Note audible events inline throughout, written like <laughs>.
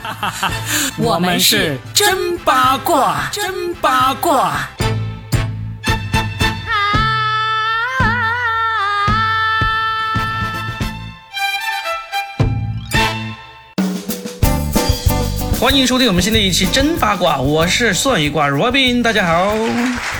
<laughs> 我们是真八卦，真八卦。欢迎收听我们新的一期真八卦，我是算一卦 Robin，大家好，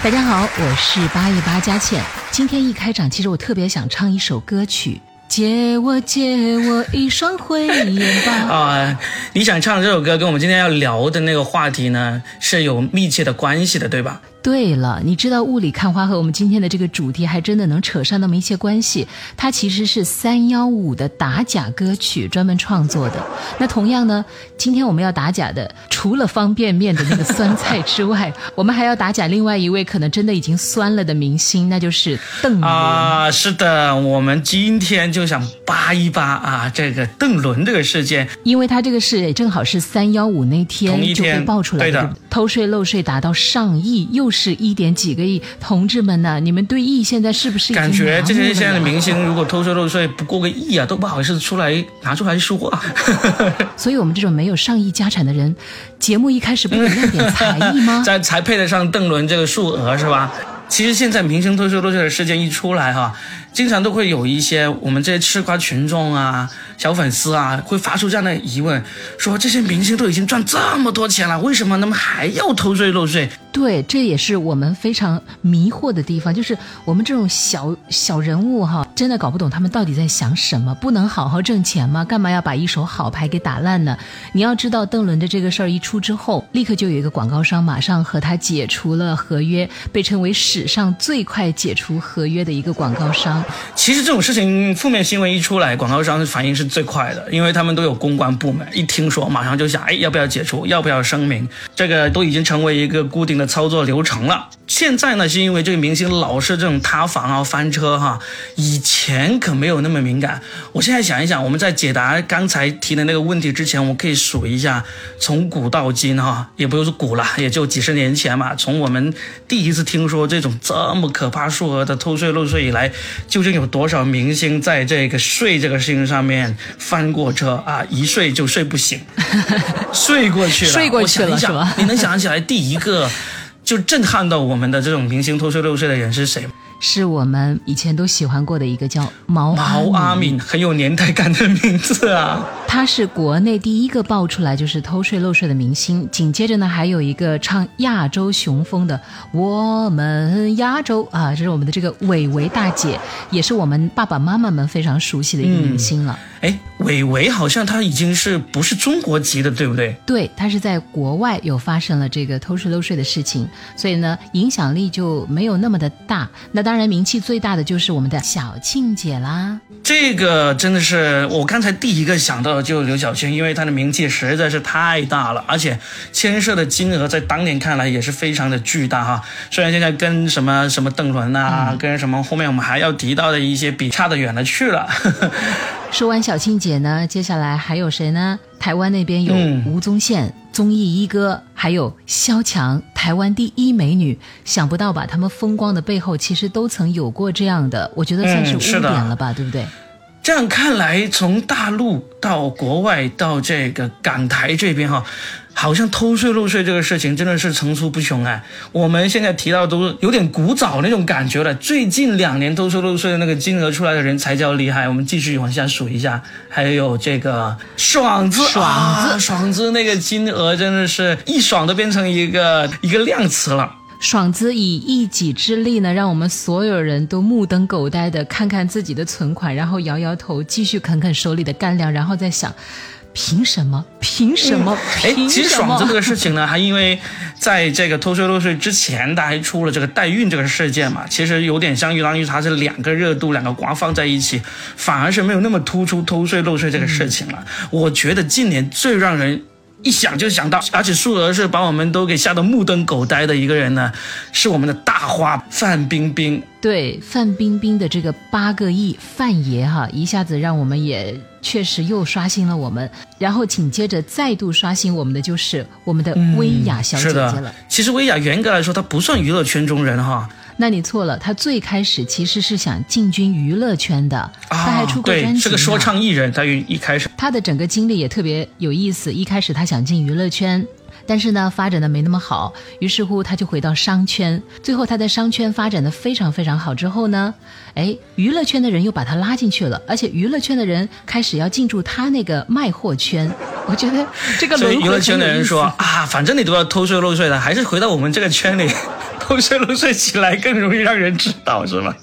大家好，我是八一八佳倩。今天一开场，其实我特别想唱一首歌曲。借我借我一双慧眼吧！啊，你想唱这首歌，跟我们今天要聊的那个话题呢，是有密切的关系的，对吧？对了，你知道雾里看花和我们今天的这个主题还真的能扯上那么一些关系。它其实是三幺五的打假歌曲专门创作的。那同样呢，今天我们要打假的，除了方便面的那个酸菜之外，我们还要打假另外一位可能真的已经酸了的明星，那就是邓伦啊。是的，我们今天就想扒一扒啊这个邓伦这个事件，因为他这个事正好是三幺五那天就被爆出来的，偷税漏税达到上亿，又。是一点几个亿，同志们呢，你们对亿现在是不是感觉这些现在的明星如果偷税漏税不过个亿啊，都不好意思出来拿出来说话。<laughs> 所以，我们这种没有上亿家产的人，节目一开始不得亮点才艺吗？<laughs> 才才配得上邓伦这个数额是吧？其实现在明星偷税漏税的事件一出来哈。经常都会有一些我们这些吃瓜群众啊、小粉丝啊，会发出这样的疑问：说这些明星都已经赚这么多钱了，为什么他们还要偷税漏税？对，这也是我们非常迷惑的地方，就是我们这种小小人物哈，真的搞不懂他们到底在想什么。不能好好挣钱吗？干嘛要把一手好牌给打烂呢？你要知道，邓伦的这个事儿一出之后，立刻就有一个广告商马上和他解除了合约，被称为史上最快解除合约的一个广告商。其实这种事情负面新闻一出来，广告商反应是最快的，因为他们都有公关部门，一听说马上就想，哎，要不要解除，要不要声明，这个都已经成为一个固定的操作流程了。现在呢，是因为这个明星老是这种塌房啊、翻车哈，以前可没有那么敏感。我现在想一想，我们在解答刚才提的那个问题之前，我可以数一下，从古到今哈，也不用说古了，也就几十年前嘛，从我们第一次听说这种这么可怕数额的偷税漏税以来。究竟有多少明星在这个睡这个事情上面翻过车啊？一睡就睡不醒，<laughs> 睡过去了，睡过去了是吧？你能想起来第一个就震撼到我们的这种明星偷税漏税的人是谁吗？是我们以前都喜欢过的一个叫毛毛阿敏，很有年代感的名字啊。他是国内第一个爆出来就是偷税漏税的明星。紧接着呢，还有一个唱亚洲雄风的《我们亚洲》啊，这是我们的这个伟伟大姐，也是我们爸爸妈妈们非常熟悉的一个明星了。哎，伟伟好像他已经是不是中国籍的，对不对？对，他是在国外有发生了这个偷税漏税的事情，所以呢，影响力就没有那么的大。那当然，名气最大的就是我们的小庆姐啦。这个真的是我刚才第一个想到的就刘晓庆，因为她的名气实在是太大了，而且牵涉的金额在当年看来也是非常的巨大哈。虽然现在跟什么什么邓伦啊，跟什么后面我们还要提到的一些比差的远了去了。<laughs> 说完小庆姐呢，接下来还有谁呢？台湾那边有吴宗宪，综艺一哥，还有萧蔷，台湾第一美女。想不到吧？他们风光的背后，其实都曾有过这样的，我觉得算是污点了吧，对不对？这样看来，从大陆到国外到这个港台这边哈。好像偷税漏税这个事情真的是层出不穷哎！我们现在提到都有点古早那种感觉了。最近两年偷税漏税的那个金额出来的人才叫厉害。我们继续往下数一下，还有这个爽子，爽子，爽子那个金额真的是一爽都变成一个一个量词了。爽子以一己之力呢，让我们所有人都目瞪口呆的看看自己的存款，然后摇摇头，继续啃啃手里的干粮，然后再想。凭什么？凭什么？哎，其实爽子这个事情呢，还因为在这个偷税漏税之前，他还出了这个代孕这个事件嘛，其实有点相当于它是两个热度，两个瓜放在一起，反而是没有那么突出偷税漏税这个事情了。我觉得近年最让人。一想就想到，而且数额是把我们都给吓得目瞪口呆的一个人呢，是我们的大花范冰冰。对，范冰冰的这个八个亿，范爷哈，一下子让我们也确实又刷新了我们。然后紧接着再度刷新我们的就是我们的薇娅小姐姐了。其实薇娅严格来说她不算娱乐圈中人哈。那你错了，他最开始其实是想进军娱乐圈的，他还出过专辑对，是个说唱艺人。他一一开始，他的整个经历也特别有意思。一开始他想进娱乐圈。但是呢，发展的没那么好，于是乎他就回到商圈。最后他在商圈发展的非常非常好之后呢，哎，娱乐圈的人又把他拉进去了，而且娱乐圈的人开始要进驻他那个卖货圈。<laughs> 我觉得这个娱乐圈的人说啊，反正你都要偷税漏税的，还是回到我们这个圈里偷税漏税起来更容易让人知道，是吗？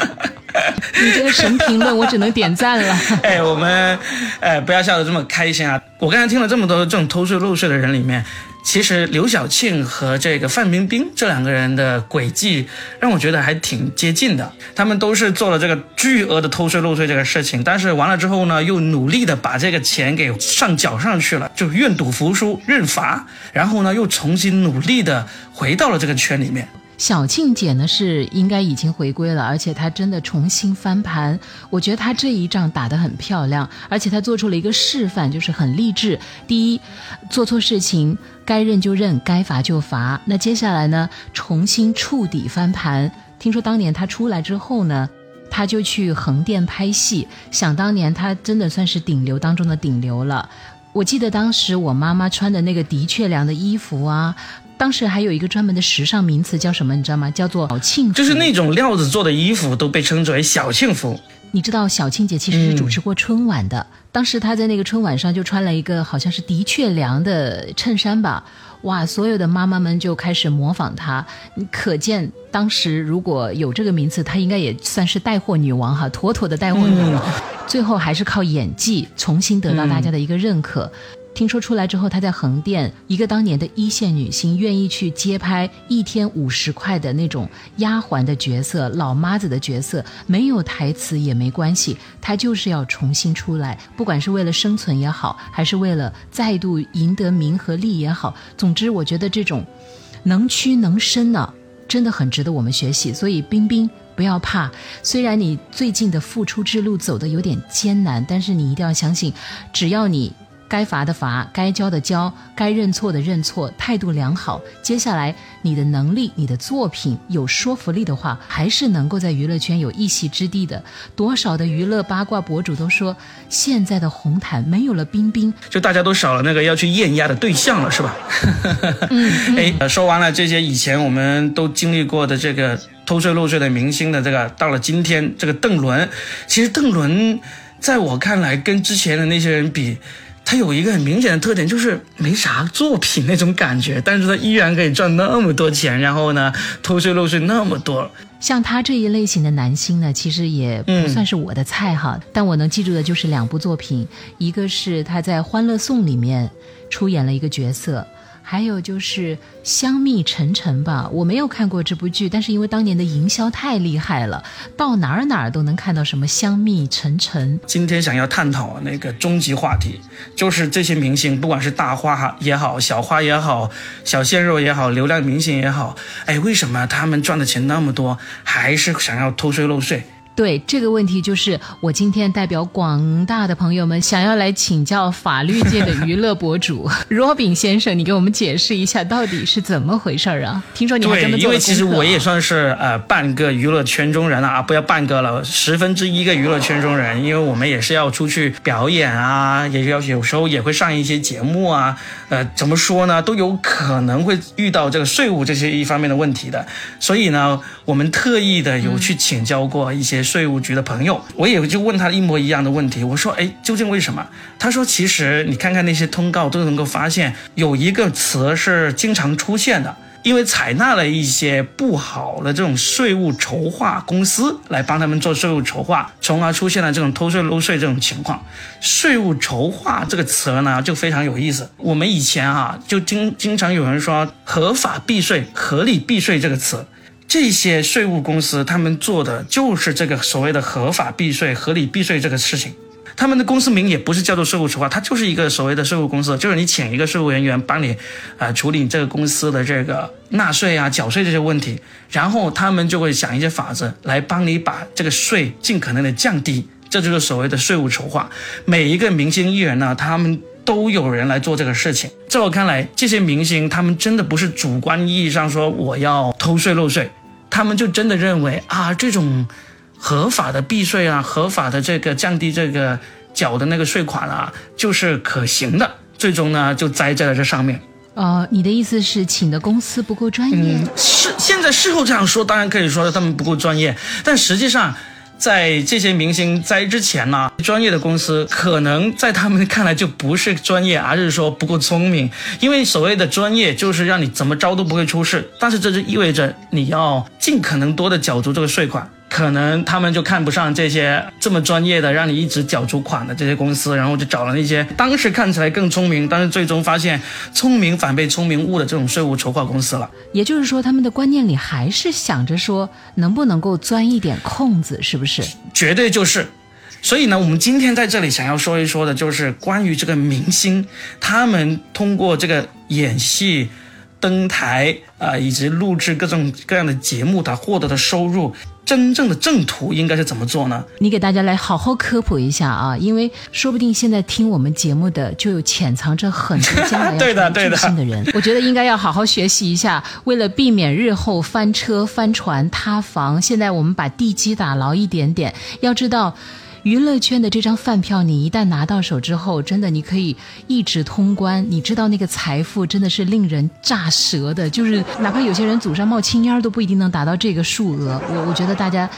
<laughs> <laughs> 你这个神评论，我只能点赞了。<laughs> 哎，我们哎不要笑得这么开心啊！我刚才听了这么多这种偷税漏税的人里面，其实刘晓庆和这个范冰冰这两个人的轨迹让我觉得还挺接近的。他们都是做了这个巨额的偷税漏税这个事情，但是完了之后呢，又努力的把这个钱给上缴上去了，就愿赌服输认罚，然后呢又重新努力的回到了这个圈里面。小庆姐呢是应该已经回归了，而且她真的重新翻盘。我觉得她这一仗打得很漂亮，而且她做出了一个示范，就是很励志。第一，做错事情该认就认，该罚就罚。那接下来呢，重新触底翻盘。听说当年她出来之后呢，她就去横店拍戏。想当年她真的算是顶流当中的顶流了。我记得当时我妈妈穿的那个的确良的衣服啊。当时还有一个专门的时尚名词叫什么？你知道吗？叫做小庆服，就是那种料子做的衣服都被称之为小庆服。你知道小庆姐其实是主持过春晚的，当时她在那个春晚上就穿了一个好像是的确良的衬衫吧，哇，所有的妈妈们就开始模仿她。你可见当时如果有这个名词，她应该也算是带货女王哈，妥妥的带货女王。最后还是靠演技重新得到大家的一个认可。听说出来之后，她在横店，一个当年的一线女星，愿意去接拍一天五十块的那种丫鬟的角色、老妈子的角色，没有台词也没关系，她就是要重新出来，不管是为了生存也好，还是为了再度赢得名和利也好，总之，我觉得这种能屈能伸呢，真的很值得我们学习。所以，冰冰不要怕，虽然你最近的复出之路走得有点艰难，但是你一定要相信，只要你。该罚的罚，该教的教，该认错的认错，态度良好。接下来，你的能力、你的作品有说服力的话，还是能够在娱乐圈有一席之地的。多少的娱乐八卦博主都说，现在的红毯没有了冰冰，就大家都少了那个要去艳压的对象了，是吧？嗯，<laughs> 哎，说完了这些以前我们都经历过的这个偷税漏税的明星的这个，到了今天这个邓伦，其实邓伦在我看来跟之前的那些人比。他有一个很明显的特点，就是没啥作品那种感觉，但是他依然可以赚那么多钱，然后呢，偷税漏税那么多。像他这一类型的男星呢，其实也不算是我的菜哈，但我能记住的就是两部作品，一个是他在《欢乐颂》里面出演了一个角色。还有就是香蜜沉沉吧，我没有看过这部剧，但是因为当年的营销太厉害了，到哪儿哪儿都能看到什么香蜜沉沉。今天想要探讨那个终极话题，就是这些明星，不管是大花也好，小花也好，小鲜肉也好，流量明星也好，哎，为什么他们赚的钱那么多，还是想要偷税漏税？对这个问题，就是我今天代表广大的朋友们，想要来请教法律界的娱乐博主 <laughs> Robin 先生，你给我们解释一下到底是怎么回事啊？听说你还这么做因为其实我也算是呃半个娱乐圈中人了啊，不要半个了，十分之一个娱乐圈中人，因为我们也是要出去表演啊，也要有时候也会上一些节目啊，呃，怎么说呢，都有可能会遇到这个税务这些一方面的问题的，所以呢，我们特意的有去请教过一些。税务局的朋友，我也就问他一模一样的问题。我说：“哎，究竟为什么？”他说：“其实你看看那些通告，都能够发现有一个词是经常出现的，因为采纳了一些不好的这种税务筹划公司来帮他们做税务筹划，从而出现了这种偷税漏税这种情况。税务筹划这个词呢，就非常有意思。我们以前啊，就经经常有人说合法避税、合理避税这个词。”这些税务公司，他们做的就是这个所谓的合法避税、合理避税这个事情。他们的公司名也不是叫做税务筹划，它就是一个所谓的税务公司，就是你请一个税务人员帮你，啊，处理你这个公司的这个纳税啊、缴税这些问题，然后他们就会想一些法子来帮你把这个税尽可能的降低，这就是所谓的税务筹划。每一个明星艺人呢，他们都有人来做这个事情。在我看来，这些明星他们真的不是主观意义上说我要偷税漏税。他们就真的认为啊，这种合法的避税啊，合法的这个降低这个缴的那个税款啊，就是可行的，最终呢就栽在了这上面。呃，你的意思是请的公司不够专业？嗯，是现在事后这样说，当然可以说他们不够专业，但实际上。在这些明星在之前呢，专业的公司可能在他们看来就不是专业，而是说不够聪明。因为所谓的专业就是让你怎么着都不会出事，但是这就意味着你要尽可能多的缴足这个税款。可能他们就看不上这些这么专业的，让你一直缴足款的这些公司，然后就找了那些当时看起来更聪明，但是最终发现聪明反被聪明误的这种税务筹划公司了。也就是说，他们的观念里还是想着说，能不能够钻一点空子，是不是？绝对就是。所以呢，我们今天在这里想要说一说的，就是关于这个明星，他们通过这个演戏。登台啊，以及录制各种各样的节目，他获得的收入，真正的正途应该是怎么做呢？你给大家来好好科普一下啊，因为说不定现在听我们节目的就有潜藏着很多将来要成巨星的人，<laughs> 我觉得应该要好好学习一下，为了避免日后翻车、翻船、塌房，现在我们把地基打牢一点点。要知道。娱乐圈的这张饭票，你一旦拿到手之后，真的你可以一直通关。你知道那个财富真的是令人炸舌的，就是哪怕有些人祖上冒青烟都不一定能达到这个数额。我我觉得大家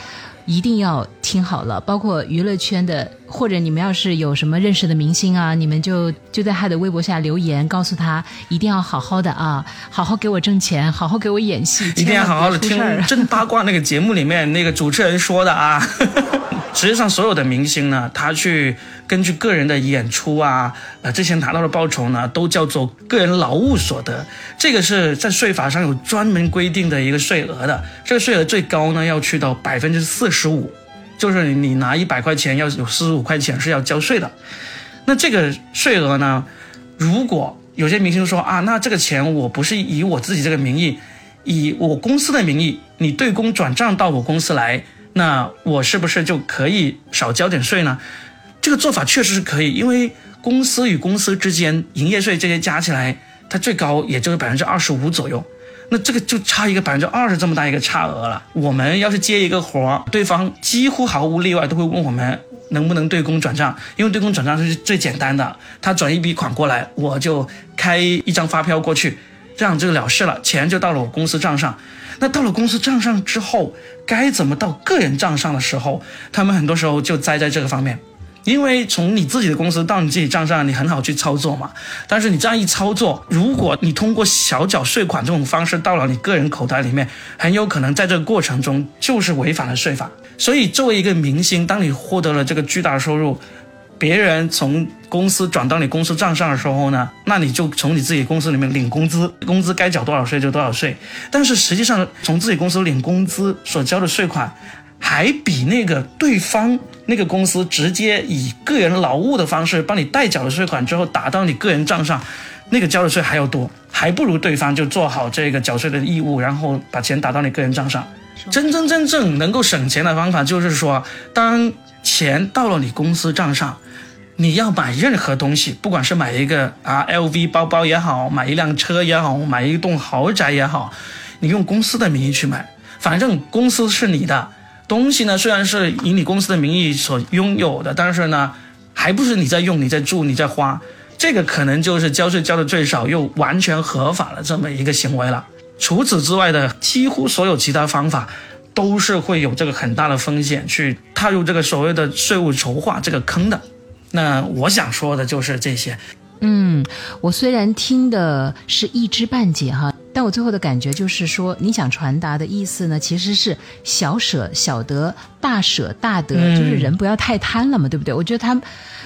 一定要听好了，包括娱乐圈的，或者你们要是有什么认识的明星啊，你们就就在他的微博下留言，告诉他一定要好好的啊，好好给我挣钱，好好给我演戏，一定要好好的听 <laughs> 真八卦那个节目里面那个主持人说的啊。<laughs> 实际上，所有的明星呢，他去根据个人的演出啊，呃，之前拿到的报酬呢，都叫做个人劳务所得。这个是在税法上有专门规定的一个税额的。这个税额最高呢，要去到百分之四十五，就是你拿一百块钱，要有四十五块钱是要交税的。那这个税额呢，如果有些明星说啊，那这个钱我不是以我自己这个名义，以我公司的名义，你对公转账到我公司来。那我是不是就可以少交点税呢？这个做法确实是可以，因为公司与公司之间营业税这些加起来，它最高也就是百分之二十五左右。那这个就差一个百分之二十这么大一个差额了。我们要是接一个活儿，对方几乎毫无例外都会问我们能不能对公转账，因为对公转账是最简单的，他转一笔款过来，我就开一张发票过去，这样就了事了，钱就到了我公司账上。那到了公司账上之后，该怎么到个人账上的时候，他们很多时候就栽在这个方面，因为从你自己的公司到你自己账上，你很好去操作嘛。但是你这样一操作，如果你通过小缴税款这种方式到了你个人口袋里面，很有可能在这个过程中就是违反了税法。所以作为一个明星，当你获得了这个巨大的收入，别人从公司转到你公司账上的时候呢，那你就从你自己公司里面领工资，工资该缴多少税就多少税。但是实际上，从自己公司领工资所交的税款，还比那个对方那个公司直接以个人劳务的方式帮你代缴了税款之后打到你个人账上，那个交的税还要多，还不如对方就做好这个缴税的义务，然后把钱打到你个人账上。真真正正能够省钱的方法就是说，当钱到了你公司账上。你要买任何东西，不管是买一个啊 LV 包包也好，买一辆车也好，买一栋豪宅也好，你用公司的名义去买，反正公司是你的东西呢。虽然是以你公司的名义所拥有的，但是呢，还不是你在用、你在住、你在花。这个可能就是交税交的最少又完全合法的这么一个行为了。除此之外的，几乎所有其他方法都是会有这个很大的风险去踏入这个所谓的税务筹划这个坑的。那我想说的就是这些。嗯，我虽然听的是一知半解哈，但我最后的感觉就是说，你想传达的意思呢，其实是小舍小得，大舍大得，就是人不要太贪了嘛，对不对？我觉得他们。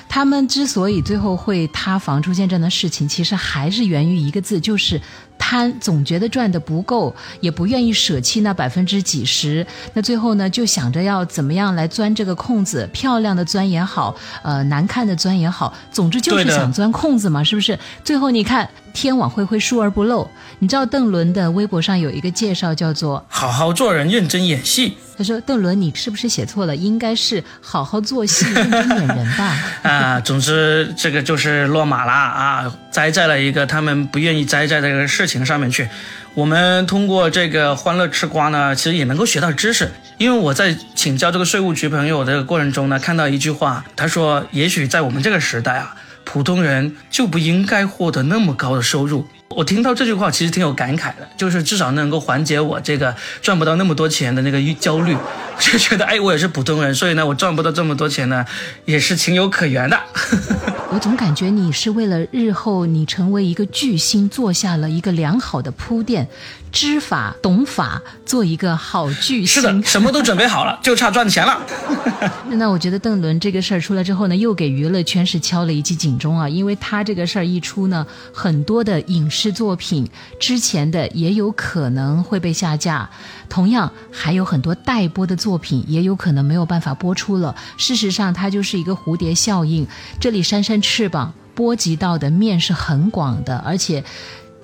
他们之所以最后会塌房出现这样的事情，其实还是源于一个字，就是贪，总觉得赚的不够，也不愿意舍弃那百分之几十，那最后呢，就想着要怎么样来钻这个空子，漂亮的钻也好，呃，难看的钻也好，总之就是想钻空子嘛，是不是？最后你看。天网恢恢，疏而不漏。你知道邓伦的微博上有一个介绍，叫做“好好做人，认真演戏”。他说：“邓伦，你是不是写错了？应该是好好做戏，认真演人吧。<laughs> ”啊，总之这个就是落马了啊，栽在了一个他们不愿意栽在这个事情上面去。我们通过这个欢乐吃瓜呢，其实也能够学到知识。因为我在请教这个税务局朋友的过程中呢，看到一句话，他说：“也许在我们这个时代啊，普通人就不应该获得那么高的收入。”我听到这句话，其实挺有感慨的，就是至少能够缓解我这个赚不到那么多钱的那个焦虑，就觉得哎，我也是普通人，所以呢，我赚不到这么多钱呢，也是情有可原的。<laughs> 我总感觉你是为了日后你成为一个巨星做下了一个良好的铺垫，知法懂法，做一个好巨星。是的，什么都准备好了，<laughs> 就差赚钱了。那我觉得邓伦这个事儿出来之后呢，又给娱乐圈是敲了一记警钟啊，因为他这个事儿一出呢，很多的影视作品之前的也有可能会被下架，同样还有很多待播的作品也有可能没有办法播出了。事实上，它就是一个蝴蝶效应，这里扇扇翅膀，波及到的面是很广的，而且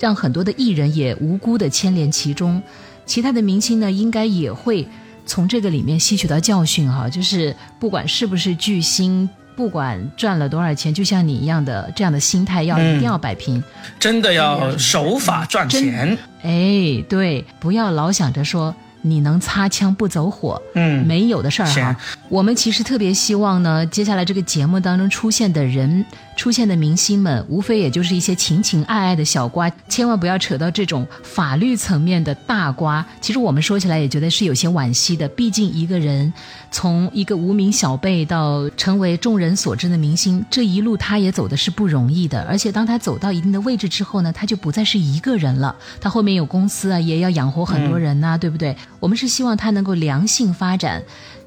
让很多的艺人也无辜的牵连其中。其他的明星呢，应该也会从这个里面吸取到教训哈，就是不管是不是巨星。不管赚了多少钱，就像你一样的这样的心态，要一定要摆平，真的要守法赚钱。哎，对，不要老想着说。你能擦枪不走火，嗯，没有的事儿哈。我们其实特别希望呢，接下来这个节目当中出现的人、出现的明星们，无非也就是一些情情爱爱的小瓜，千万不要扯到这种法律层面的大瓜。其实我们说起来也觉得是有些惋惜的，毕竟一个人从一个无名小辈到成为众人所知的明星，这一路他也走的是不容易的。而且当他走到一定的位置之后呢，他就不再是一个人了，他后面有公司啊，也要养活很多人呐，对不对？我们是希望他能够良性发展，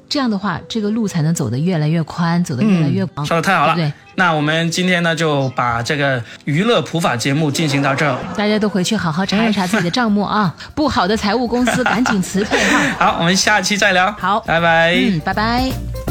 这样的话，这个路才能走得越来越宽，走得越来越广。说的太好了，对。那我们今天呢，就把这个娱乐普法节目进行到这儿。大家都回去好好查一查自己的账目啊，<laughs> 不好的财务公司赶紧辞退哈。<laughs> 好，我们下期再聊。好，拜拜。嗯，拜拜。